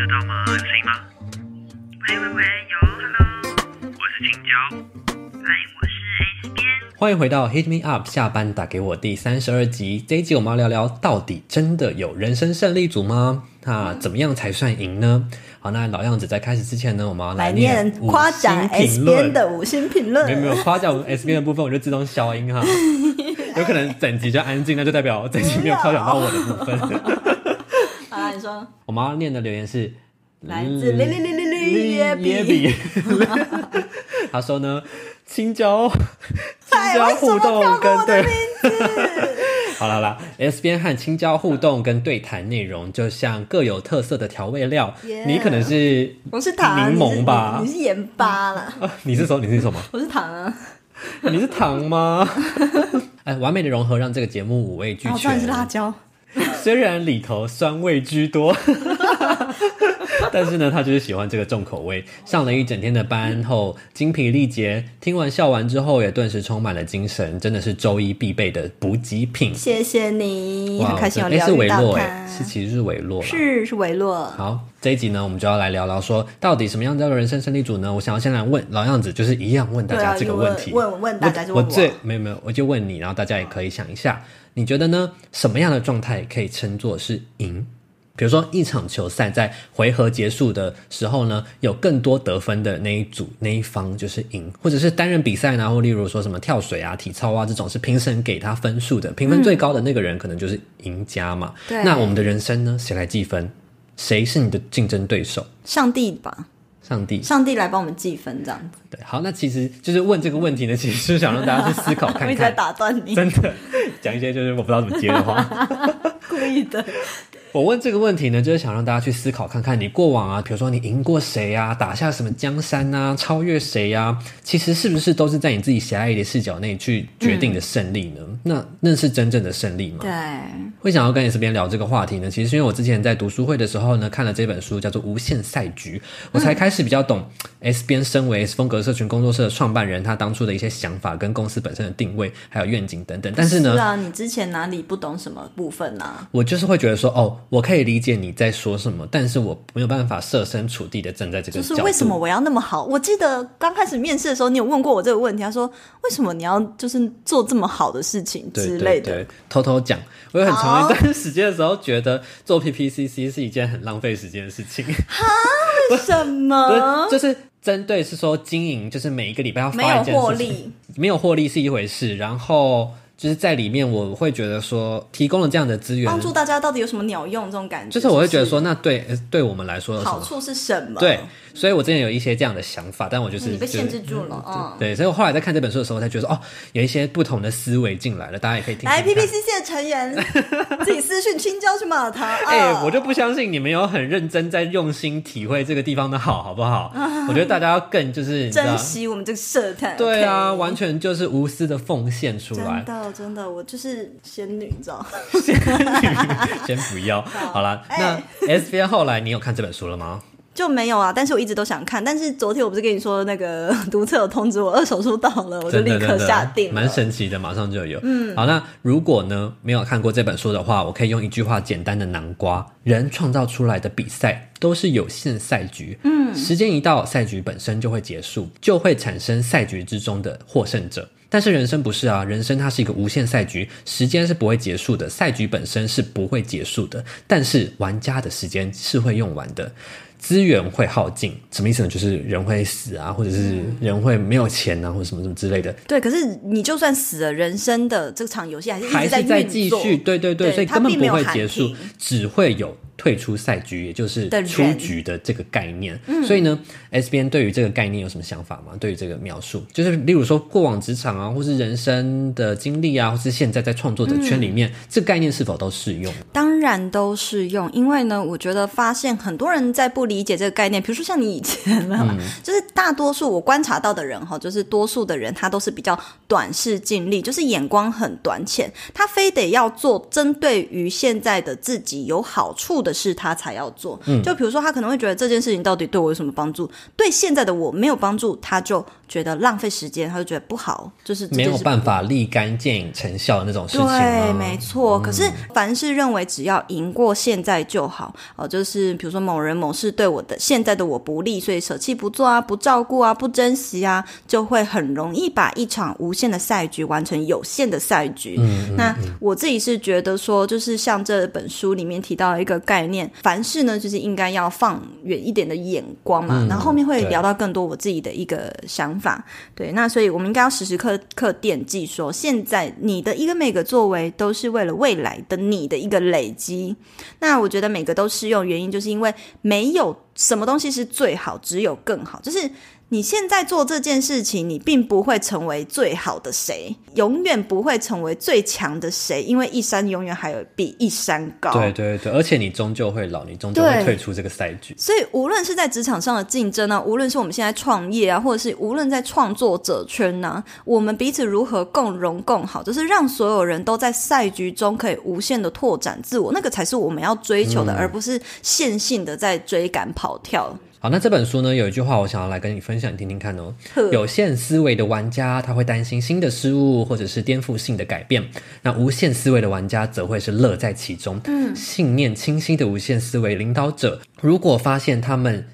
得到吗？有声音吗？喂喂喂，有，Hello，我是青椒。嗨，我是 S 边。欢迎回到 Hit Me Up 下班打给我第三十二集。这一集我们要聊聊，到底真的有人生胜利组吗？那怎么样才算赢呢？好，那老样子，在开始之前呢，我们要来念念夸奖 S 边的五星评论。没有没有夸奖我们 S 边的部分，我就自动消音哈。有可能整集就安静，那就代表这集没有夸奖到我的部分。我妈念的留言是来自零零零零零耶耶比，比，他说呢，青椒青哎，椒互动跟对？好了啦，S 边和青椒互动跟对谈内容，就像各有特色的调味料。你可能是我是糖，柠檬吧你是盐巴啦，啊你是什么？你是什么？我是糖啊，你是糖吗？哎，完美的融合让这个节目五味俱全。当然是辣椒。虽然里头酸味居多，但是呢，他就是喜欢这个重口味。上了一整天的班后，精疲力竭，听完笑完之后，也顿时充满了精神，真的是周一必备的补给品。谢谢你，哇很开心有聊是维洛哎，。是其实是维洛啦。是是维洛，好，这一集呢，我们就要来聊聊说，到底什么样叫做人生胜利组呢？我想要先来问老样子，就是一样问大家这个问题。问问问大家就我我问最没有没有，我就问你，然后大家也可以想一下，你觉得呢？什么样的状态可以称作是赢？比如说一场球赛在回合结束的时候呢，有更多得分的那一组那一方就是赢，或者是单人比赛呢，或例如说什么跳水啊、体操啊这种是评审给他分数的，评分最高的那个人可能就是赢家嘛。对那我们的人生呢，谁来计分？谁是你的竞争对手？上帝吧，上帝。上帝来帮我们计分这样子。对，好，那其实就是问这个问题呢，其实是想让大家去思考看看 一直在看，打断你，真的讲一些就是我不知道怎么接的话。故意的。我问这个问题呢，就是想让大家去思考看看，你过往啊，比如说你赢过谁啊，打下什么江山啊，超越谁啊，其实是不是都是在你自己狭隘的视角内去决定的胜利呢？那那是真正的胜利吗？对，会想要跟你这边聊这个话题呢，其实是因为我之前在读书会的时候呢，看了这本书叫做《无限赛局》，我才开始比较懂 S 边身为 S 风格社群工作室的创办人，他当初的一些想法跟公司本身的定位还有愿景等等。但是呢，啊，你之前哪里不懂什么部分呢、啊？我就是会觉得说，哦，我可以理解你在说什么，但是我没有办法设身处地的站在这个。就是为什么我要那么好？我记得刚开始面试的时候，你有问过我这个问题，他说为什么你要就是做这么好的事情对之类的。对对，偷偷讲，我有很长一段时间的时候，觉得做 PPCC 是一件很浪费时间的事情。哈为什么？就是针对是说经营，就是每一个礼拜要发一件事情，获利，没有获利是一回事，然后就是在里面我会觉得说，提供了这样的资源帮，助大家到底有什么鸟用？这种感觉，就是我会觉得说，那对呃对我们来说？好处是什么？对，所以我之前有一些这样的想法，但我就是你被限制就是住了。嗯，对，所以我后来在看这本书的时候，我才觉得说哦，有一些不同的思维进来了，大家也可以听听来。，PPCC 的成员 自己私讯青椒去骂他。哎、啊我就不相信你们有很认真在用心体会这个地方的好，好不好？我觉得大家要更就是珍，惜我们这个社团。对啊完全就是无私的奉献出来真。的真的，我就是仙女，你知道？先不要，好了。哎那 S 边后来你有看这本书了吗？就没有啊，但是我一直都想看。但是昨天我不是跟你说那个 读册有通知我二手书到了，我就立刻下定。蛮神奇的，马上就有。嗯，好，那如果呢没有看过这本书的话，我可以用一句话简单的南瓜：人创造出来的比赛都是有限赛局。嗯，时间一到，赛局本身就会结束，就会产生赛局之中的获胜者。但是人生不是啊，人生它是一个无限赛局，时间是不会结束的，赛局本身是不会结束的，但是玩家的时间是会用完的。资源会耗尽，什么意思呢？就是人会死啊，或者是人会没有钱啊，或者什么什么之类的。对，可是你就算死了，人生的这场游戏还是还在是在继续，对对对，所以根本不会结束，只会有退出赛局，也就是出局的这个概念。所以呢，SBN 对于这个概念有什么想法吗？对于这个描述，就是例如说过往职场啊，或是人生的经历啊，或是现在在创作者圈里面，这个概念是否都适用？当然都适用，因为呢，我觉得发现很多人在不理解这个概念，比如说像你以前就是大多数我观察到的人哈，就是多数的人他都是比较短视近利，就是眼光很短浅，他非得要做针对于现在的自己有好处的的事他才要做。嗯就比如说，他可能会觉得这件事情到底对我有什么帮助？对现在的我没有帮助，他就觉得浪费时间，他就觉得不好，就是没有办法立竿见影成效的那种事情对，没错。可是凡是认为只要赢过现在就好，哦、就是比如说某人某事对我的现在的我不利，所以舍弃不做啊，不照顾啊，不珍惜啊，就会很容易把一场无限的赛局完成有限的赛局。嗯那我自己是觉得说，就是像这本书里面提到一个概念，凡事呢，就是应该要放远一点的眼光嘛。嗯然后后面会聊到更多我自己的一个想法。对，那所以我们应该要时时刻刻惦记说，现在你的一个每个作为都是为了未来的你的一个累积。那我觉得每个都适用，原因就是因为没有什么东西是最好，只有更好，就是。你现在做这件事情，你并不会成为最好的谁，永远不会成为最强的谁，因为一山永远还有比一山高。对对对，而且你终究会老，你终究会退出这个赛局。所以，无论是在职场上的竞争啊，无论是我们现在创业啊，或者是无论在创作者圈呢、我们彼此如何共荣共好，就是让所有人都在赛局中可以无限的拓展自我，那个才是我们要追求的，而不是线性的在追赶跑跳。好，那这本书呢，有一句话我想要来跟你分享，你听听看哦。有限思维的玩家，他会担心新的事物或者是颠覆性的改变；那无限思维的玩家则会是乐在其中。嗯，信念清晰的无限思维领导者，如果发现他们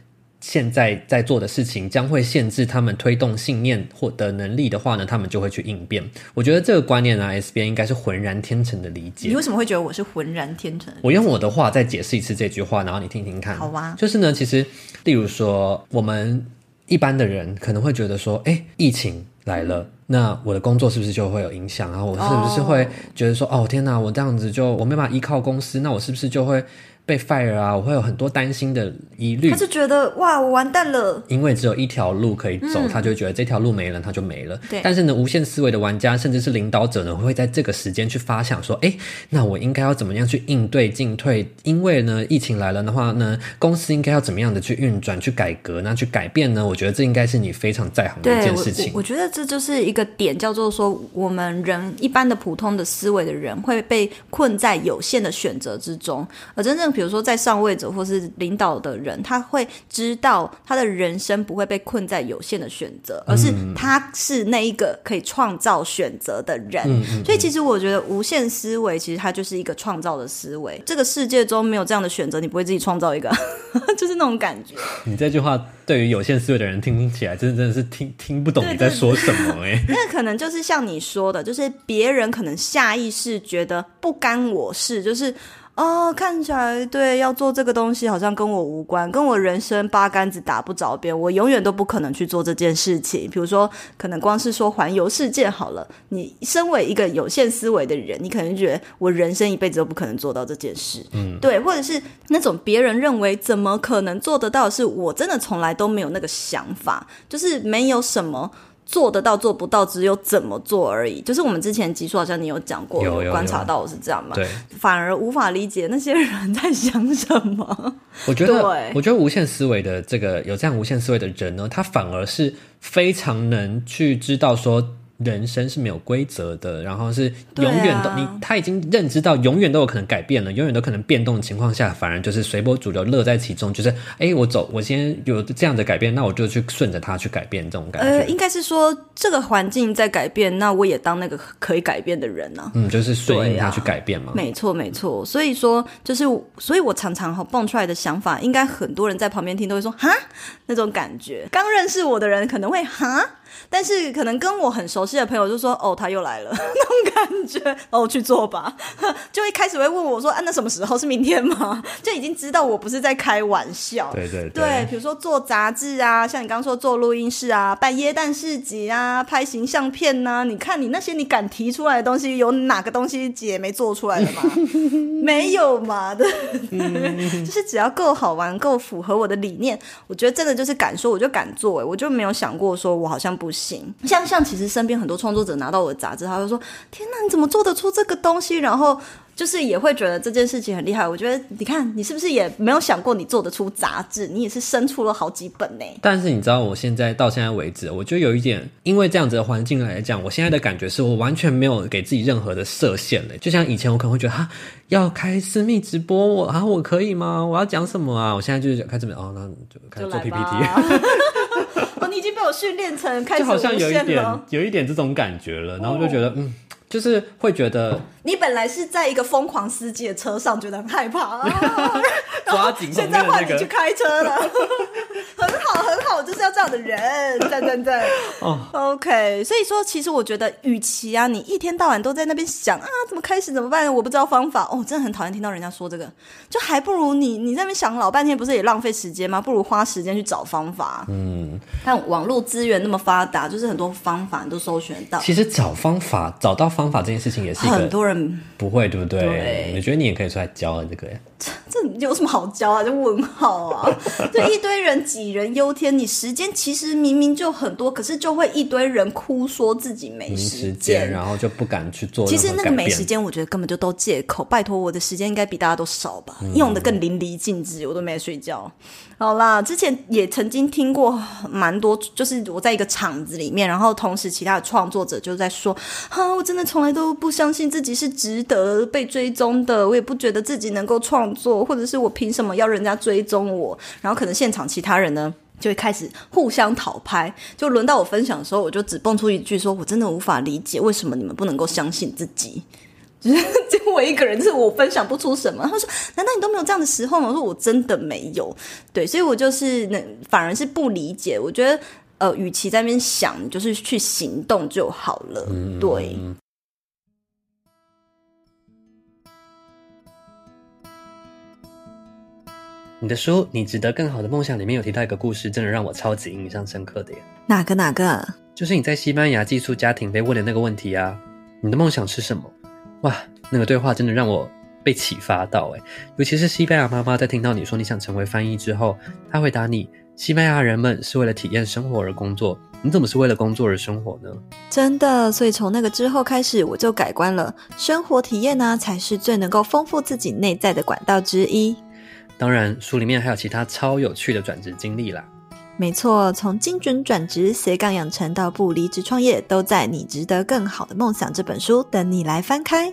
现在在做的事情将会限制他们推动信念或的能力的话呢，他们就会去应变。我觉得这个观念呢、s b 应该是浑然天成的理解你。为什么会觉得我是浑然天成？我用我的话再解释一次这句话，然后你听听看。好啊就是呢，其实例如说，我们一般的人可能会觉得说，哎，疫情来了。那我的工作是不是就会有影响啊？我是不是会觉得说，哦天哪，我这样子就我没办法依靠公司，那我是不是就会被 fire 啊？我会有很多担心的疑虑他。就觉得哇，我完蛋了。因为只有一条路可以走，他就会觉得这条路没了，他就没了。嗯对但是呢，无限思维的玩家甚至是领导者呢，会在这个时间去发想说，哎，那我应该要怎么样去应对进退？因为呢，疫情来了的话呢，公司应该要怎么样的去运转、去改革、那去改变呢？我觉得这应该是你非常在行的一件事情我，。我觉得这就是一个点，叫做说，我们人一般的普通的思维的人会被困在有限的选择之中，而真正比如说在上位者或是领导的人，他会知道他的人生不会被困在有限的选择，而是他是那一个可以创造选择的人。所以其实我觉得无限思维其实它就是一个创造的思维。这个世界中没有这样的选择，你不会自己创造一个，就是那种感觉。你这句话对于有限思维的人听起来，真的真的是听听不懂你在说什么哎、那可能就是像你说的，就是别人可能下意识觉得不干我事，就是哦，看起来对要做这个东西好像跟我无关，跟我人生八竿子打不着边，我永远都不可能去做这件事情。比如说，可能光是说环游世界好了，你身为一个有限思维的人，你可能觉得我人生一辈子都不可能做到这件事，嗯，对，或者是那种别人认为怎么可能做得到是，我真的从来都没有那个想法，就是没有什么。做得到做不到，只有怎么做而已。就是我们之前集数好像你有讲过，有有观察到我是这样嘛，对，反而无法理解那些人在想什么。我觉得对，我觉得无限思维的这个有这样无限思维的人呢，他反而是非常能去知道说。人生是没有规则的，然后是永远都、啊你他已经认知到永远都有可能改变了，永远都可能变动的情况下，反而就是随波逐流，乐在其中。就是哎，我走，我先有这样的改变，那我就去顺着他去改变，这种感觉。呃，应该是说这个环境在改变，那我也当那个可以改变的人呢、嗯，就是顺应对啊它去改变嘛。没错，没错。所以说，就是，所以我常常哈蹦出来的想法，应该很多人在旁边听都会说哈那种感觉。刚认识我的人可能会哈，但是可能跟我很熟悉的朋友就说哦他又来了。那种感觉，哦去做吧，就一开始会问我说啊那什么时候？是明天吗？就已经知道我不是在开玩笑。对对对，比如说做杂志啊，像你刚刚说做录音室啊，办耶诞市集啊，拍形象片呐、你看你那些你敢提出来的东西，有哪个东西姐没做出来的吗？没有嘛的，就是只要够好玩，够符合我的理念，我觉得真的就是敢说我就敢做、欸，我就没有想过说我好像不不行。像像其实身边很多创作者拿到我的杂志，他会说：“天哪，你怎么做得出这个东西？”然后。就是也会觉得这件事情很厉害。我觉得你看，你是不是也没有想过你做得出杂志？你也是生出了好几本呢。但是你知道，我现在到现在为止，我就有一点，因为这样子的环境来讲，我现在的感觉是我完全没有给自己任何的设限了。就像以前，我可能会觉得哈，要开私密直播，我啊，我可以吗？我要讲什么啊？我现在就是开始哦，那就开始做 PPT。哦，你已经被我训练成开始好像有一点，有一点这种感觉了，然后就觉得嗯。就是会觉得，你本来是在一个疯狂司机的车上，觉得很害怕，抓紧。现在换你去开车了，很 好很好，的人，赞赞赞。哦，OK。所以说，其实我觉得，与其啊，你一天到晚都在那边想啊，怎么开始怎么办？我不知道方法。哦，真的很讨厌听到人家说这个，就还不如你你在那边想老半天，不是也浪费时间吗？不如花时间去找方法。嗯，但网络资源那么发达，就是很多方法你都搜寻到。其实找方法，找到。方法这件事情也是很多人不会，对不对？我觉得你也可以出来教这个。这这有什么好教啊？就问号啊！就一堆人杞人忧天，你时间其实明明就很多，可是就会一堆人哭说自己没时间，然后就不敢去做。其实那个没时间，我觉得根本就都借口。拜托，我的时间应该比大家都少吧？用的更淋漓尽致，我都没睡觉。好啦，之前也曾经听过蛮多，就是我在一个场子里面，然后同时其他的创作者就在说：“哈，我真的从来都不相信自己是值得被追踪的，我也不觉得自己能够创作，或者是我凭什么要人家追踪我？”然后可能现场其他人呢就会开始互相讨拍，就轮到我分享的时候，我就只蹦出一句说：“我真的无法理解为什么你们不能够相信自己。”就我一个人，是我分享不出什么。他说：“难道你都没有这样的时候吗？”我说：“我真的没有。”对，所以我就是那反而是不理解。我觉得，呃，与其在那边想，就是去行动就好了。对。你的书《你值得更好的梦想》里面有提到一个故事，真的让我超级印象深刻的耶。哪个哪个？就是你在西班牙寄宿家庭被问的那个问题啊！你的梦想是什么？哇，那个对话真的让我被启发到诶，尤其是西班牙妈妈在听到你说你想成为翻译之后，她回答你：西班牙人们是为了体验生活而工作，你怎么是为了工作而生活呢？真的，所以从那个之后开始，我就改观了。生活体验呢，才是最能够丰富自己内在的管道之一。当然，书里面还有其他超有趣的转职经历啦。没错，从精准转职、斜杠养成到不离职创业，都在《你值得更好的梦想》这本书等你来翻开。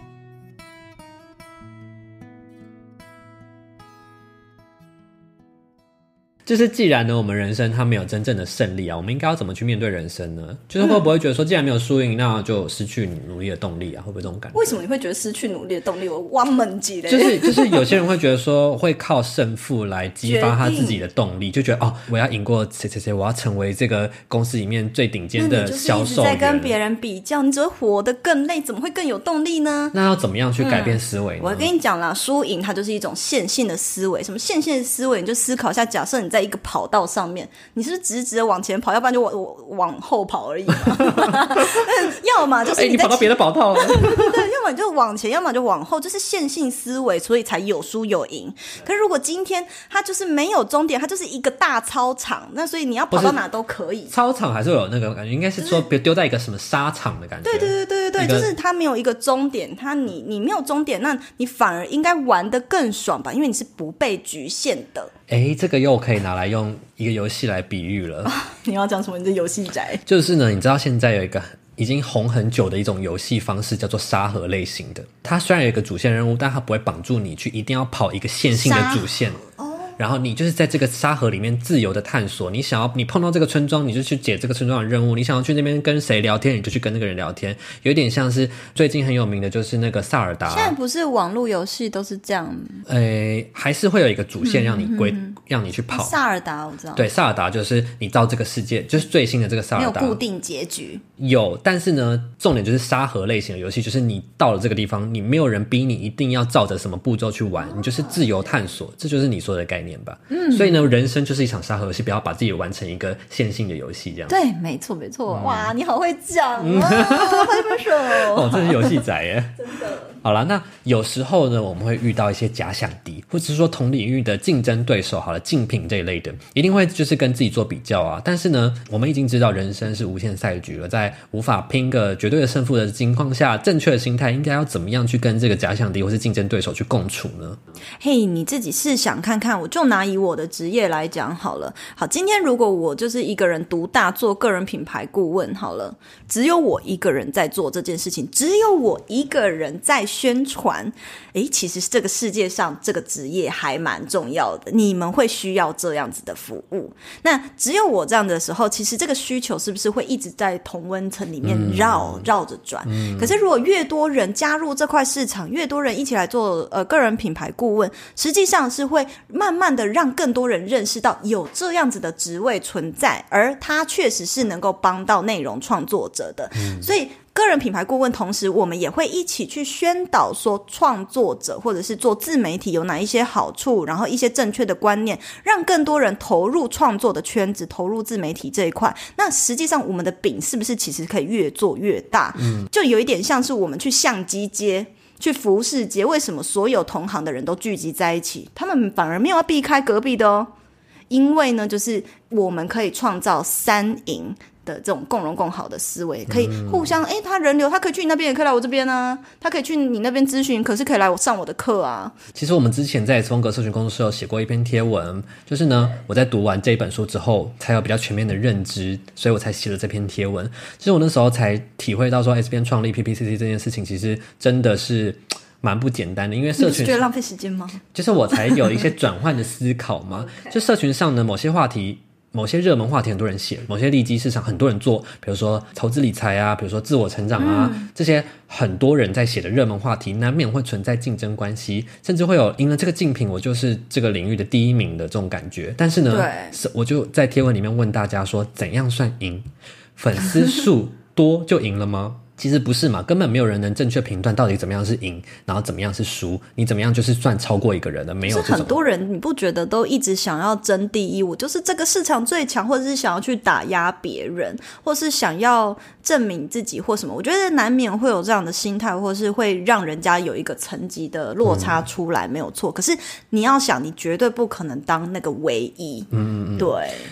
就是既然呢，我们人生它没有真正的胜利啊，我们应该要怎么去面对人生呢？就是会不会觉得说，既然没有输赢，那就失去你努力的动力啊？会不会这种感觉？为什么你会觉得失去努力的动力？我挖门级的，就是就是有些人会觉得说，会靠胜负来激发他自己的动力，就觉得哦，我要赢过谁谁谁，我要成为这个公司里面最顶尖的销售在跟别人比较，你只会活得更累，怎么会更有动力呢？那要怎么样去改变思维？我跟你讲啦，输赢它就是一种线性的思维。什么线性的思维？你就思考一下，假设你。在一个跑道上面，你是不是直直的往前跑？要不然就往我往后跑而已。要么就是你跑到别的跑道了。对，要么你就往前，要么就往后，就是线性思维，所以才有输有赢。可是如果今天它就是没有终点，它就是一个大操场，那所以你要跑到哪都可以。操场还是有那个感觉，应该是说别丢在一个什么沙场的感觉。对对对对对对，就是它没有一个终点，它你你没有终点，那你反而应该玩的更爽吧？因为你是不被局限的。哎，这个又可以拿来用一个游戏来比喻了。你要讲什么？你这游戏宅？就是呢，你知道现在有一个已经红很久的一种游戏方式，叫做沙盒类型的。它虽然有一个主线任务，但它不会绑住你去一定要跑一个线性的主线。然后你就是在这个沙盒里面自由的探索。你想要你碰到这个村庄，你就去解这个村庄的任务。你想要去那边跟谁聊天，你就去跟那个人聊天。有点像是最近很有名的就是那个萨尔达。现在不是网络游戏都是这样？诶，还是会有一个主线让你归，让你去跑。萨尔达我知道。对，萨尔达就是你到这个世界，就是最新的这个萨尔达。没有固定结局。有，但是呢，重点就是沙盒类型的游戏，就是你到了这个地方，你没有人逼你一定要照着什么步骤去玩，你就是自由探索，这就是你说的概念吧？嗯。所以呢，人生就是一场沙盒游戏，不要把自己玩成一个线性的游戏，这样。对，没错，没错。哇，你好会讲啊！拍拍手。哦，这是游戏仔耶。真的。好了，那有时候呢，我们会遇到一些假想敌，或者是说同领域的竞争对手，好了，竞品这一类的，一定会就是跟自己做比较啊。但是呢，我们已经知道人生是无限赛局了，在无法拼个绝对的胜负的情况下，正确的心态应该要怎么样去跟这个假想敌或是竞争对手去共处呢？嘿，你自己试想看看，我就拿以我的职业来讲好了。好，今天如果我就是一个人独大做个人品牌顾问，好了，只有我一个人在做这件事情，只有我一个人在宣传。诶，其实这个世界上这个职业还蛮重要的，你们会需要这样子的服务。那只有我这样的时候，其实这个需求是不是会一直在同温层里面绕绕着转？可是如果越多人加入这块市场，越多人一起来做呃个人品牌顾问，实际上是会慢慢的让更多人认识到有这样子的职位存在，而它确实是能够帮到内容创作者的。所以。个人品牌顾问，同时我们也会一起去宣导说，创作者或者是做自媒体有哪一些好处，然后一些正确的观念，让更多人投入创作的圈子，投入自媒体这一块。那实际上，我们的饼是不是其实可以越做越大？嗯，就有一点像是我们去相机街、去服饰街，为什么所有同行的人都聚集在一起，他们反而没有要避开隔壁的哦？因为呢，就是我们可以创造三赢。的这种共荣共好的思维，可以互相哎，他人流，他可以去你那边，也可以来我这边呢。他可以去你那边咨询，可是可以来我上我的课啊。其实我们之前在风格社群工作室有写过一篇贴文，就是呢，我在读完这本书之后，才有比较全面的认知，所以我才写了这篇贴文。其实我那时候才体会到说，S 边创立 PPCC 这件事情，其实真的是蛮不简单的，因为社群觉得浪费时间吗？就是我才有一些转换的思考嘛。就社群上的某些话题。某些热门话题很多人写，某些利基市场很多人做，比如说投资理财啊，比如说自我成长啊，这些很多人在写的热门话题，难免会存在竞争关系，甚至会有赢了这个竞品，我就是这个领域的第一名的这种感觉。但是呢，是我就在贴文里面问大家说，怎样算赢？粉丝数多就赢了吗？其实不是嘛，根本没有人能正确评断到底怎么样是赢，然后怎么样是输，你怎么样就是算超过一个人的，没有。很多人你不觉得都一直想要争第一，我就是这个市场最强，或者是想要去打压别人，或是想要证明自己或什么？我觉得难免会有这样的心态，或是会让人家有一个层级的落差出来，没有错。可是你要想，你绝对不可能当那个唯一。嗯嗯，对。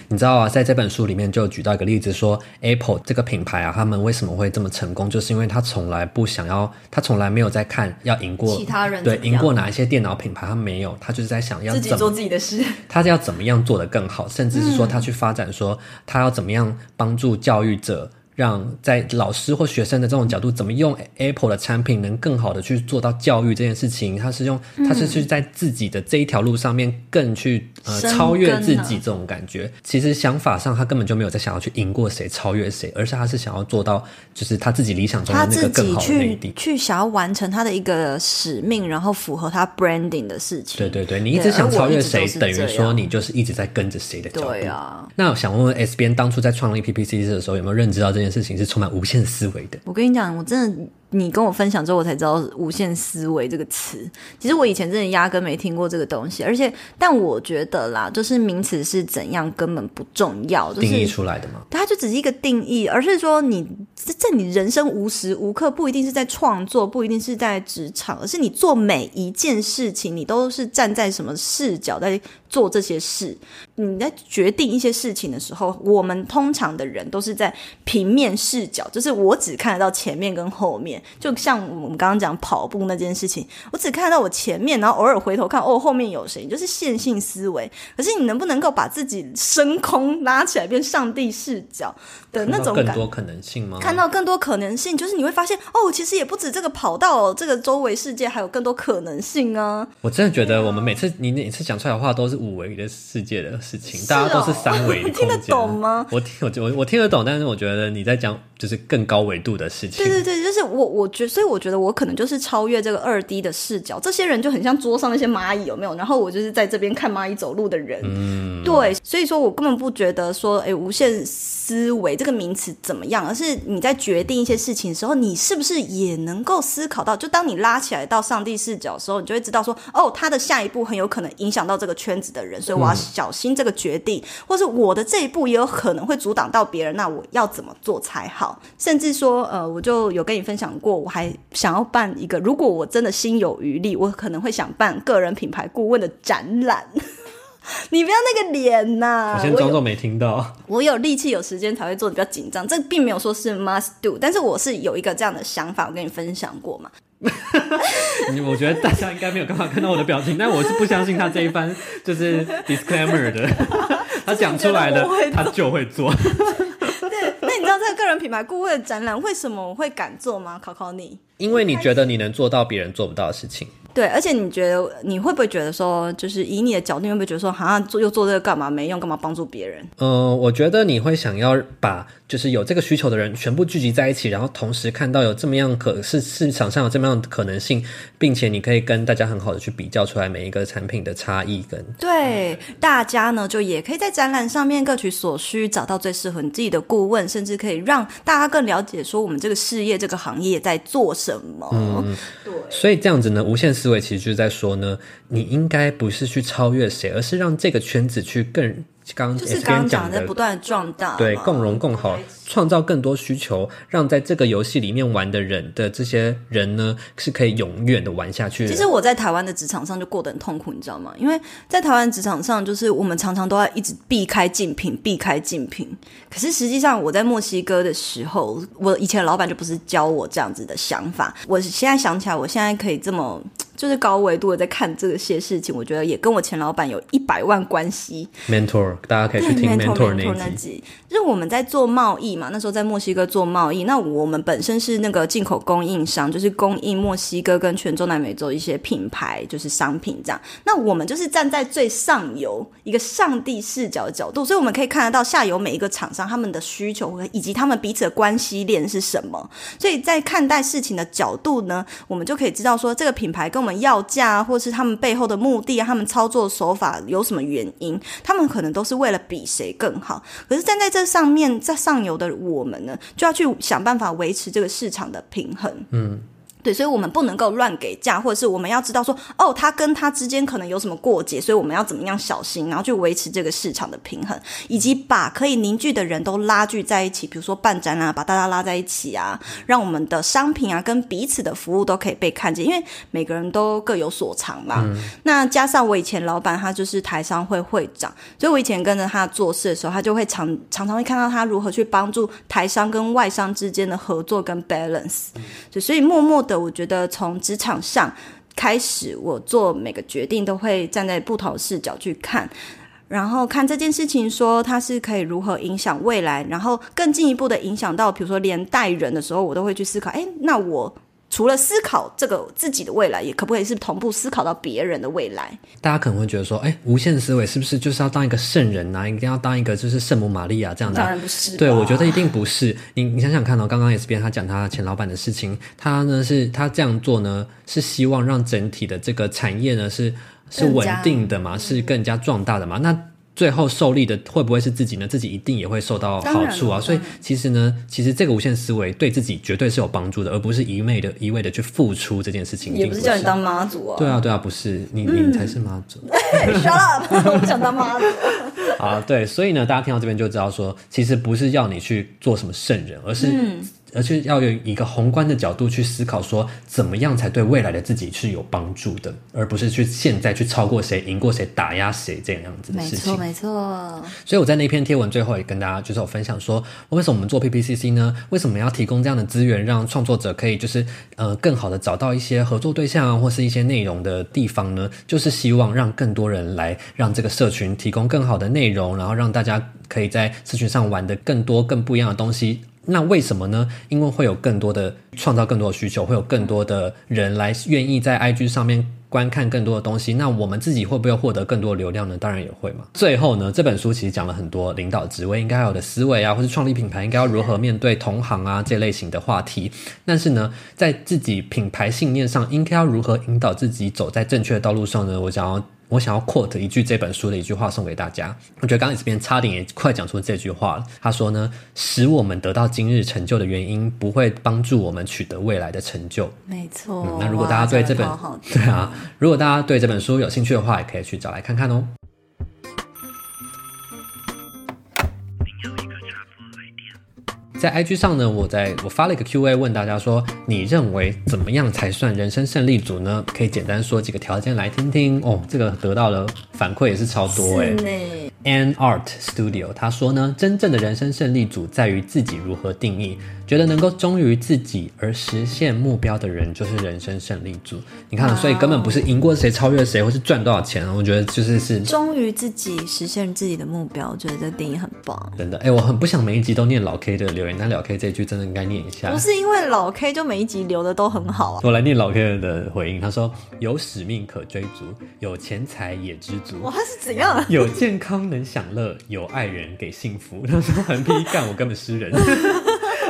你知道啊，在这本书里面就举到一个例子，说 Apple 这个品牌啊，他们为什么会这么成功？就是因为他从来不想要，他从来没有在看要赢过其他人，对，赢过哪一些电脑品牌，他没有，他就是在想要自己做自己的事，他要怎么样做得更好，甚至是说他去发展，说他要怎么样帮助教育者。让在老师或学生的这种角度，怎么用 Apple 的产品能更好的去做到教育这件事情？他是用，他是去在自己的这一条路上面更去呃超越自己这种感觉。其实想法上，他根本就没有在想要去赢过谁、超越谁，而是他是想要做到就是他自己理想中的那个更好的内地，去想要完成他的一个使命，然后符合他 branding 的事情。对对对，你一直想超越谁，等于说你就是一直在跟着谁的脚步。对啊。那我想问问 S 边当初在创立 PPC 的时候，有没有认知到这？这事情是充满无限思维的。我跟你讲，我真的。你跟我分享之后，我才知道“无限思维”这个词。其实我以前真的压根没听过这个东西，而且，但我觉得啦，就是名词是怎样根本不重要，就是定义出来的吗？它就只是一个定义，而是说你在你人生无时无刻不一定是在创作，不一定是在职场，而是你做每一件事情，你都是站在什么视角在做这些事。你在决定一些事情的时候，我们通常的人都是在平面视角，就是我只看得到前面跟后面。就像我们刚刚讲跑步那件事情，我只看到我前面，然后偶尔回头看，哦，后面有谁？就是线性思维。可是你能不能够把自己升空拉起来，变上帝视角的那种感更多可能性吗？看到更多可能性，就是你会发现，哦，其实也不止这个跑道，这个周围世界还有更多可能性啊！我真的觉得，我们每次你每次讲出来的话，都是五维的世界的事情，大家都是三维，听得懂吗？我听我我我听得懂，但是我觉得你在讲就是更高维度的事情。对对对，就是我。我觉，所以我觉得我可能就是超越这个二 D 的视角。这些人就很像桌上那些蚂蚁，有没有？然后我就是在这边看蚂蚁走路的人。嗯，对，所以说我根本不觉得说，哎，无限思维这个名词怎么样，而是你在决定一些事情的时候，你是不是也能够思考到？就当你拉起来到上帝视角的时候，你就会知道说，哦，他的下一步很有可能影响到这个圈子的人，所以我要小心这个决定，或是我的这一步也有可能会阻挡到别人，那我要怎么做才好？甚至说，呃，我就有跟你分享。过，我还想要办一个，如果我真的心有余力，我可能会想办个人品牌顾问的展览。你不要那个脸呐、我先装作没听到。我有力气、有时间才会做的比较紧张，这并没有说是 must do，但是我是有一个这样的想法，我跟你分享过嘛。我觉得大家应该没有办法看到我的表情，但我是不相信他这一番就是 disclaimer 的，他讲出来的他就会做。对，这个个人品牌顾问的展览为什么我会敢做吗？考考你。因为你觉得你能做到别人做不到的事情。对，而且你觉得你会不会觉得说，就是以你的角度，你会不会觉得说，好像做又做这个干嘛没用，干嘛帮助别人？嗯，我觉得你会想要把就是有这个需求的人全部聚集在一起，然后同时看到有这么样可是市场上有这么样的可能性，并且你可以跟大家很好的去比较出来每一个产品的差异跟对，大家呢就也可以在展览上面各取所需，找到最适合你自己的顾问，甚至可以让大家更了解说我们这个事业、这个行业在做什么。嗯，对。所以这样子呢，无限思维其实就是在说呢，你应该不是去超越谁，而是让这个圈子去更刚就是刚刚讲的不断的壮大，对，共荣共好，创造更多需求，让在这个游戏里面玩的人的这些人呢，是可以永远的玩下去。其实我在台湾的职场上就过得很痛苦，你知道吗？因为在台湾职场上，就是我们常常都要一直避开竞品，避开竞品。可是实际上，我在墨西哥的时候，我以前的老板就不是教我这样子的想法。我现在想起来，我现在可以这么就是高维度的在看这些事情，我觉得也跟我前老板有一百万关系。mentor，大家可以去听 mentor 那。集，就是我们在做贸易嘛，那时候在墨西哥做贸易，那我们本身是那个进口供应商，就是供应墨西哥跟全中南美洲一些品牌，就是商品这样。那我们就是站在最上游一个上帝视角的角度，所以我们可以看得到下游每一个厂商他们的需求以及他们彼此的关系链是什么。所以在看待事情的角度呢，我们就可以知道说这个品牌跟我们要价，或是他们背后的目的，他们操作手法有什么原因，他们可能都是为了比谁更好。可是站在这上面，在上游的我们呢，就要去想办法维持这个市场的平衡。嗯。对，所以我们不能够乱给价，或者是我们要知道说，哦，他跟他之间可能有什么过节，所以我们要怎么样小心，然后去维持这个市场的平衡，以及把可以凝聚的人都拉聚在一起，比如说办展啊，把大家拉在一起啊，让我们的商品啊跟彼此的服务都可以被看见，因为每个人都各有所长嘛。那加上我以前老板他就是台商会会长，所以我以前跟着他做事的时候，他就会常常常会看到他如何去帮助台商跟外商之间的合作跟 balance。对，所以默默我觉得从职场上开始，我做每个决定都会站在不同视角去看。然后看这件事情，说它是可以如何影响未来，然后更进一步的影响到，比如说连带人的时候，我都会去思考，哎，那我除了思考这个自己的未来，也可不可以是同步思考到别人的未来？大家可能会觉得说，哎，无限思维是不是就是要当一个圣人啊？一定要当一个就是圣母玛利亚这样的啊、当然不是，对，我觉得一定不是。你你想想看哦，刚刚 S 边他讲他前老板的事情，他呢是他这样做呢，是希望让整体的这个产业呢是是稳定的嘛，是更加壮大的嘛。那最后受力的会不会是自己呢？自己一定也会受到好处啊。所以其实呢，其实这个无限思维对自己绝对是有帮助的，而不是一味的一味的去付出这件事情。也不是叫你当妈祖啊，对啊，对啊，不是你，你才是妈祖。shut up，我不想当妈祖。啊，对，所以呢，大家听到这边就知道说，其实不是要你去做什么圣人，而是、而且要有一个宏观的角度去思考，说怎么样才对未来的自己是有帮助的，而不是去现在去超过谁、赢过谁、打压谁这样子的事情错，。没错。所以我在那篇贴文最后也跟大家就是有分享说，为什么我们做 PPCC 呢？为什么要提供这样的资源，让创作者可以就是呃更好的找到一些合作对象啊，或是一些内容的地方呢？就是希望让更多人来让这个社群提供更好的内容，然后让大家可以在社群上玩的更多、更不一样的东西。那为什么呢？因为会有更多的创造更多的需求，会有更多的人来愿意在 IG 上面观看更多的东西。那我们自己会不会获得更多的流量呢？当然也会嘛。最后呢，这本书其实讲了很多领导职位应该有的思维啊，或是创立品牌应该要如何面对同行啊这类型的话题。但是呢，在自己品牌信念上，应该要如何引导自己走在正确的道路上呢？我想要。我想要 quote 一句这本书的一句话送给大家，我觉得刚刚这边差点也快讲出这句话了。他说呢，使我们得到今日成就的原因，不会帮助我们取得未来的成就。没错、嗯那如果大家对这本 对啊，如果大家对这本书有兴趣的话，也可以去找来看看哦。在 IG 上呢，我在我发了一个 Q&A 问大家说，你认为怎么样才算人生胜利组呢？可以简单说几个条件来听听哦。这个得到的反馈也是超多哎。An Art Studio 他说呢，真正的人生胜利组在于自己如何定义。觉得能够忠于自己而实现目标的人，就是人生胜利组。你看，所以根本不是赢过谁、超越谁，或是赚多少钱。我觉得就是是忠于自己，实现自己的目标。我觉得这定义很棒。真的，哎，我很不想每一集都念老 K 的留言，但老 K 这句真的应该念一下。不是因为老 K 就每一集留的都很好啊。我来念老 K 的回应，他说：“有使命可追逐，有钱财也知足。”哇，他是怎样？有健康能享乐，有爱人给幸福。他说：“横批干，我根本诗人。”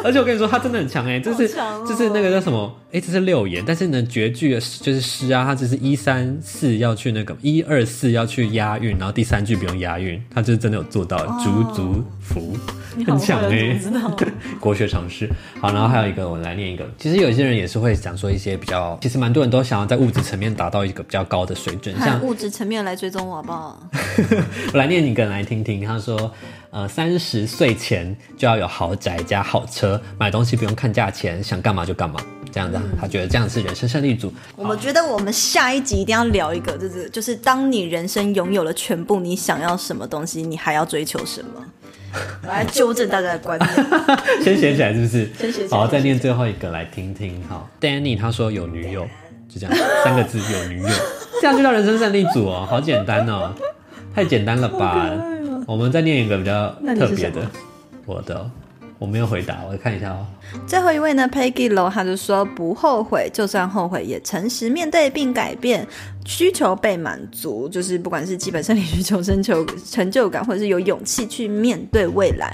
而且我跟你说，他真的很强哎，这是这是那个叫什么哎，这是六言，但是呢，绝句就是诗啊，他只是一三四要去那个一二四要去押韵，然后第三句不用押韵，他就是真的有做到足足福，很强哎，国学常识。好，然后还有一个，我来念一个。其实有些人也是会讲说一些比较，其实蛮多人都想要在物质层面达到一个比较高的水准，像物质层面来追踪我好不好？我来念一个来听听，他说。呃，三十岁前就要有豪宅加好车，买东西不用看价钱，想干嘛就干嘛，这样子，他觉得这样是人生胜利组。我们觉得我们下一集一定要聊一个，就是就是当你人生拥有了全部，你想要什么东西，你还要追求什么？来纠正大家的观念。先写起来是不是？先写。好，再念最后一个来听听。好，Danny 他说有女友，就这样 三个字有女友，这样就叫人生胜利组哦，好简单哦，太简单了吧？我们再念一个比较特别的，我的我没有回答，我看一下哦。最后一位呢，Peggy Low，他就说不后悔，就算后悔也诚实面对并改变，需求被满足，就是不管是基本生理需求、征求 成就感，或者是有勇气去面对未来，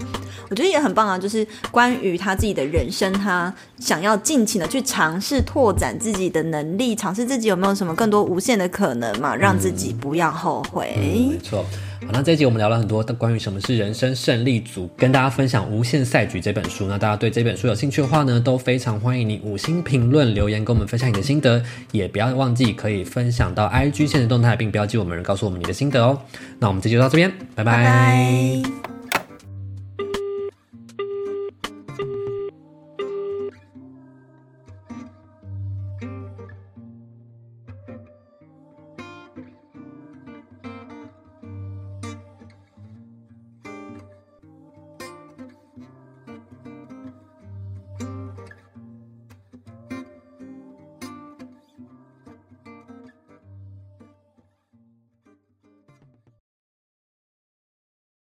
我觉得也很棒啊。就是关于他自己的人生，他想要尽情的去尝试拓展自己的能力，尝试自己有没有什么更多无限的可能嘛，让自己不要后悔。没错。好，那这一集我们聊了很多关于什么是人生胜利组，跟大家分享《无限赛局》这本书。那大家对这本书有兴兴趣的话呢，都非常欢迎你五星评论留言，跟我们分享你的心得，也不要忘记可以分享到 IG 现实动态，并标记我们人，告诉我们你的心得哦。那我们这就到这边，拜拜。